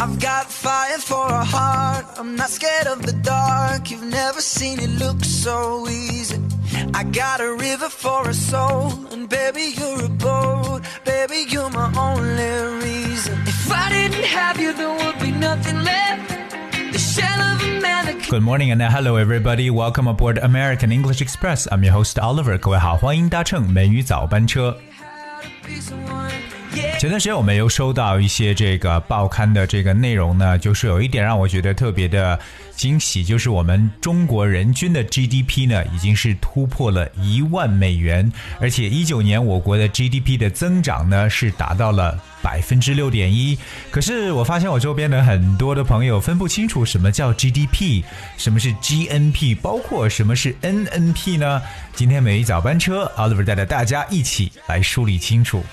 I've got fire for a heart. I'm not scared of the dark. You've never seen it look so easy. I got a river for a soul, and baby, you're a boat. Baby, you're my only reason. If I didn't have you, there would be nothing left. The shell of a man that Good morning and hello everybody. Welcome aboard American English Express. I'm your host Oliver. 各位好，欢迎搭乘美语早班车。 had a 前段时间我们又收到一些这个报刊的这个内容呢，就是有一点让我觉得特别的惊喜，就是我们中国人均的 GDP 呢已经是突破了一万美元，而且一九年我国的 GDP 的增长呢是达到了百分之六点一。可是我发现我周边的很多的朋友分不清楚什么叫 GDP，什么是 GNP，包括什么是 NNP 呢？今天每一早班车，Oliver 带着大家一起来梳理清楚。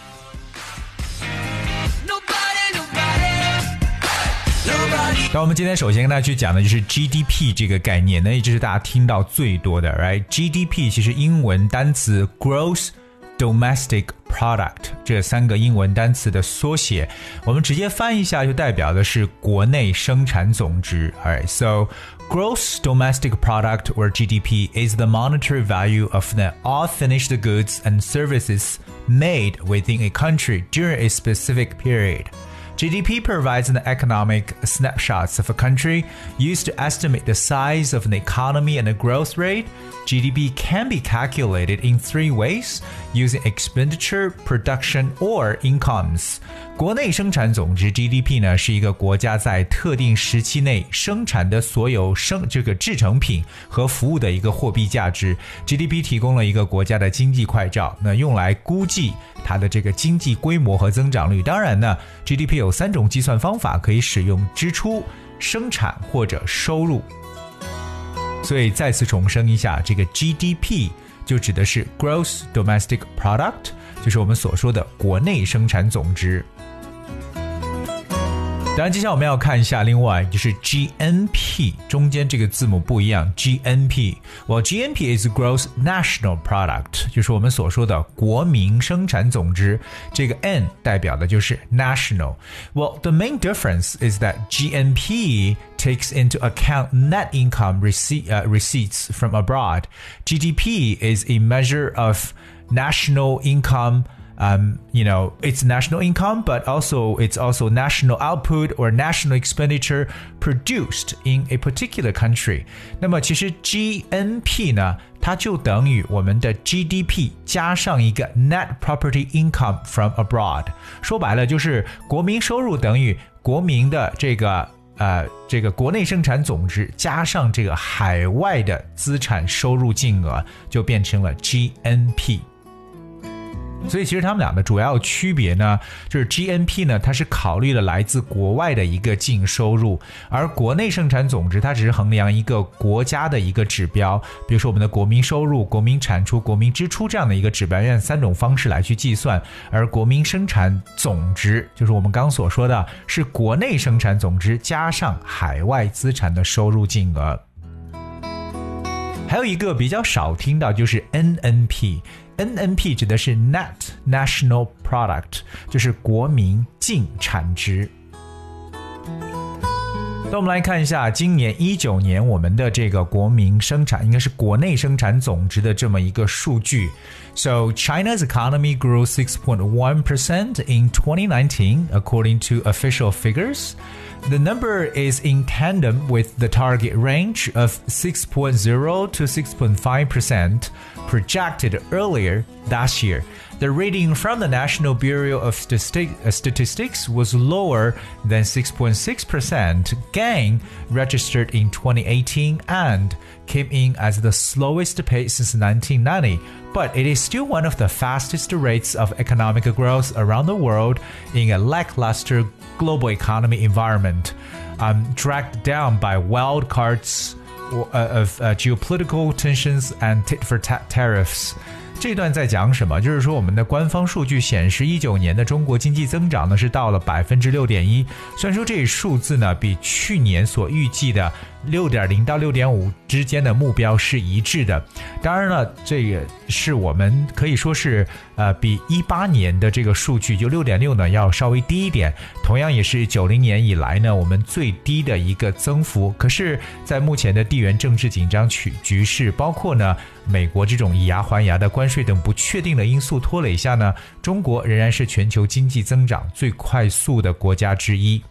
那我们今天首先跟大家去讲的就是 GDP 这个概念，那也就是大家听到最多的，right？GDP 其实英文单词 Gross Domestic Product 这三个英文单词的缩写，我们直接翻译一下就代表的是国内生产总值。Alright，so gross domestic product or GDP is the monetary value of the all finished goods and services made within a country during a specific period. GDP provides an economic snapshots of a country used to estimate the size of an economy and the growth rate. GDP can be calculated in three ways using expenditure, production, or incomes. 国内生产总值 GDP 呢是一个国家在特定时期内生产的所有生这个制成品和服务的一个货币价值。GDP 提供了一个国家的经济快照，那用来估计它的这个经济规模和增长率。当然呢，GDP 有 三种计算方法可以使用：支出、生产或者收入。所以再次重申一下，这个 GDP 就指的是 Gross Domestic Product，就是我们所说的国内生产总值。当然，接下来我们要看一下，另外就是 GNP 中间这个字母不一样，GNP。well GNP is Gross National Product，就是我们所说的国民生产总值。这个 N 代表的就是 national。well the main difference is that GNP takes into account net income receipt, uh, receipts from abroad. GDP is a measure of national income um, you know, it's national income, but also it's also national output or national expenditure produced in a particular country. 那么其实 GNP 呢，它就等于我们的 GDP 加上一个 net property income from abroad。说白了就是国民收入等于国民的这个。呃，这个国内生产总值加上这个海外的资产收入净额，就变成了 GNP。 所以其实他们俩的主要区别呢，就是 GNP 呢，它是考虑了来自国外的一个净收入，而国内生产总值它只是衡量一个国家的一个指标，比如说我们的国民收入、国民产出、国民支出这样的一个指标，用三种方式来去计算，而国民生产总值就是我们刚所说的是国内生产总值加上海外资产的收入净额。还有一个比较少听到就是 NNP。NNP 指的是 Net National Product，就是国民净产值。那我们来看一下，今年一九年我们的这个国民生产应该是国内生产总值的这么一个数据。So China's economy grew 6.1% in 2019, according to official figures. The number is in tandem with the target range of 6.0 to 6.5% projected earlier last year. The reading from the National Bureau of uh, Statistics was lower than 6.6% gain registered in 2018 and came in as the slowest pace since 1990 But it is still one of the fastest rates of economic growth around the world in a lackluster global economy environment, um, dragged down by wild cards uh, of uh, geopolitical tensions and tit for tat tariffs. 这段在讲什么？就是说，我们的官方数据显示，一九年的中国经济增长呢是到了百分之六点一。虽然说这数字呢比去年所预计的 六点零到六点五之间的目标是一致的。当然了，这个是我们可以说是呃比一八年的这个数据就六点六呢要稍微低一点，同样也是九零年以来呢我们最低的一个增幅。可是，在目前的地缘政治紧张局局势，包括呢美国这种以牙还牙的关税等不确定的因素拖累下呢，中国仍然是全球经济增长最快速的国家之一。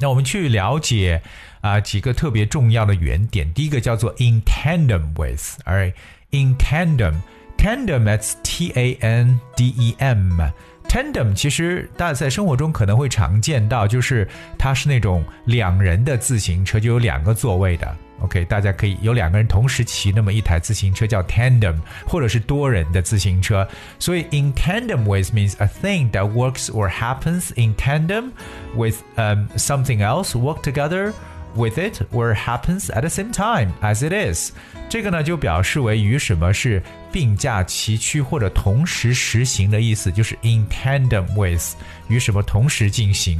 那我们去了解啊几个特别重要的原点。第一个叫做 in tandem with，而 in tandem，tandem，that's T A N D E M。tandem 其实大家在生活中可能会常见到，就是它是那种两人的自行车，就有两个座位的。OK，大家可以有两个人同时骑那么一台自行车叫 tandem，或者是多人的自行车。所以 in tandem with means a thing that works or happens in tandem with um something else work together with it or happens at the same time as it is。这个呢就表示为与什么是并驾齐驱或者同时实行的意思，就是 in tandem with 与什么同时进行。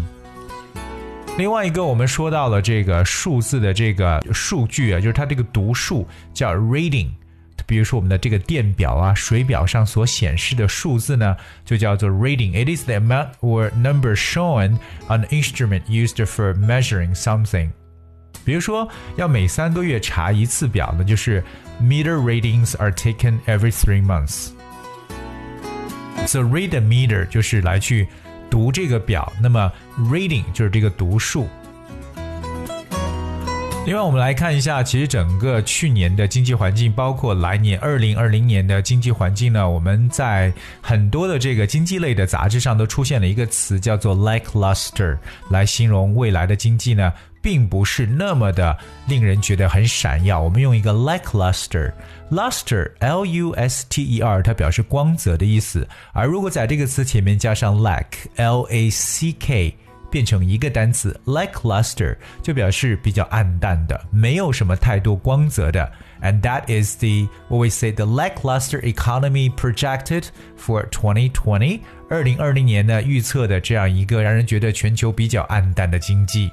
另外一个，我们说到了这个数字的这个数据啊，就是它这个读数叫 reading。比如说我们的这个电表啊、水表上所显示的数字呢，就叫做 reading。It is the amount or number shown on an instrument used for measuring something。 比如说，要每三个月查一次表呢，就是 meter readings are taken every three months。So read a meter 就是来去。读这个表，那么 reading 就是这个读数。另外，我们来看一下，其实整个去年的经济环境，包括来年二零二零年的经济环境呢，我们在很多的这个经济类的杂志上都出现了一个词，叫做 lackluster，来形容未来的经济呢。并不是那么的令人觉得很闪耀。我们用一个 lackluster，luster，l u s t e r，它表示光泽的意思。而如果在这个词前面加上 lack，l a c k，变成一个单词 lackluster，就表示比较暗淡的，没有什么太多光泽的。And that is the what we say the lackluster economy projected for 2020。二零二零年呢预测的这样一个让人觉得全球比较暗淡的经济。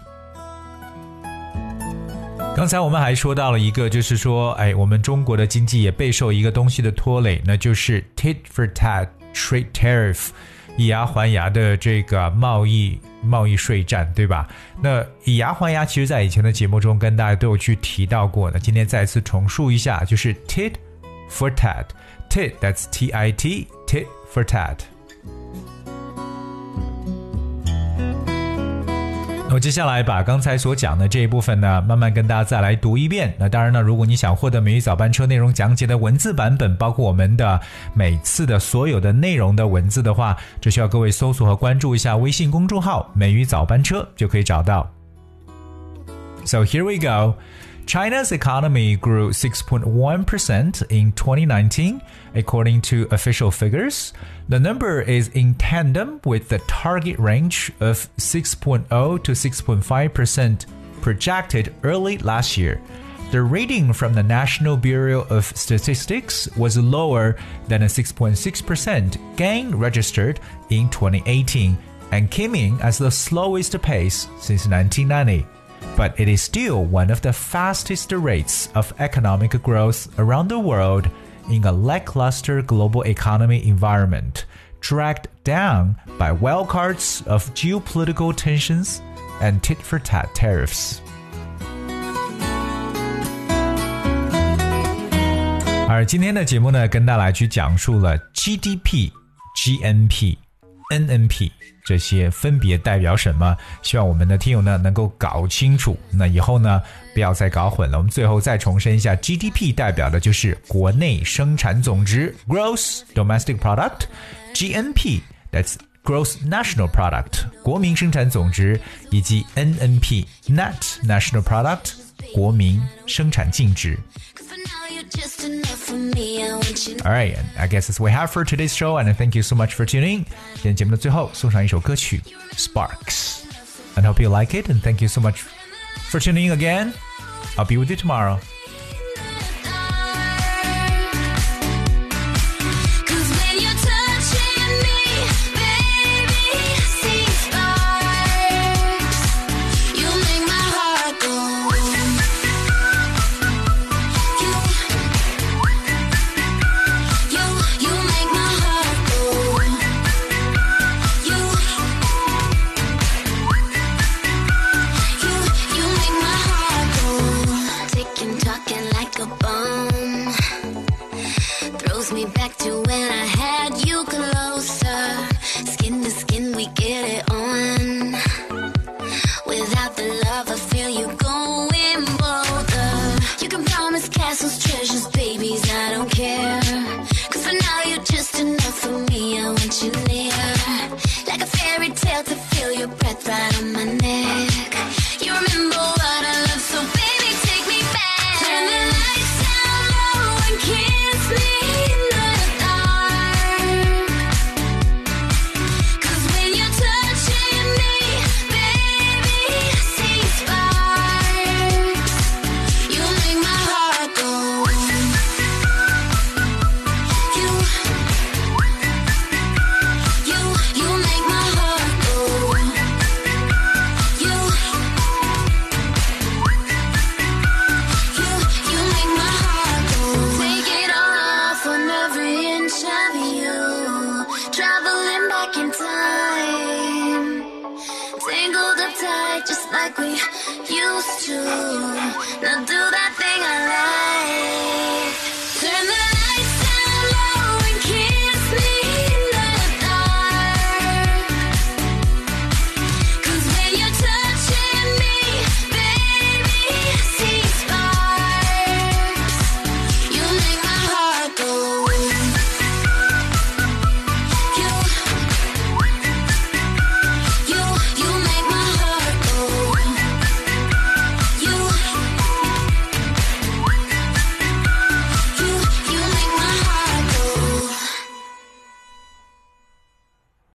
刚才我们还说到了一个，就是说，哎，我们中国的经济也备受一个东西的拖累，那就是 tit for tat trade tariff，以牙还牙的这个贸易贸易税战，对吧？那以牙还牙，其实在以前的节目中跟大家都有去提到过。那今天再次重述一下，就是 tit for tat，tit that's T I T tit for tat。我接下来把刚才所讲的这一部分呢，慢慢跟大家再来读一遍。那当然呢，如果你想获得美语早班车内容讲解的文字版本，包括我们的每次的所有的内容的文字的话，只需要各位搜索和关注一下微信公众号“美语早班车”就可以找到。So here we go. China's economy grew 6.1% in 2019, according to official figures. The number is in tandem with the target range of 6.0 to 6.5% projected early last year. The reading from the National Bureau of Statistics was lower than a 6.6% gain registered in 2018 and came in as the slowest pace since 1990 but it is still one of the fastest rates of economic growth around the world in a lackluster global economy environment, dragged down by wildcards of geopolitical tensions and tit for tat tariffs. 而今天的节目呢，跟大家来去讲述了 GDP、GNP、 NNP 这些分别代表什么？希望我们的听友呢能够搞清楚。那以后呢不要再搞混了。我们最后再重申一下，GDP 代表的就是国内生产总值 （Gross Domestic Product），GNP that's Gross National Product 国民生产总值，以及 NNP Net National Product 国民生产净值。All right, I guess that's what we have for today's show, and thank you so much for tuning. 今天节目的最后送上一首歌曲《Sparks》，and hope you like it, and thank you so much for tuning in again. I'll be with you tomorrow. like a bomb. Throws me back to when I had you closer. Skin to skin, we get it on. Without the love, I feel you going bolder. You can promise castles, treasures, babies, I don't care. Cause for now, you're just enough for me, I want you near. Like a fairy tale to fight just like we used to. Now do that thing I like.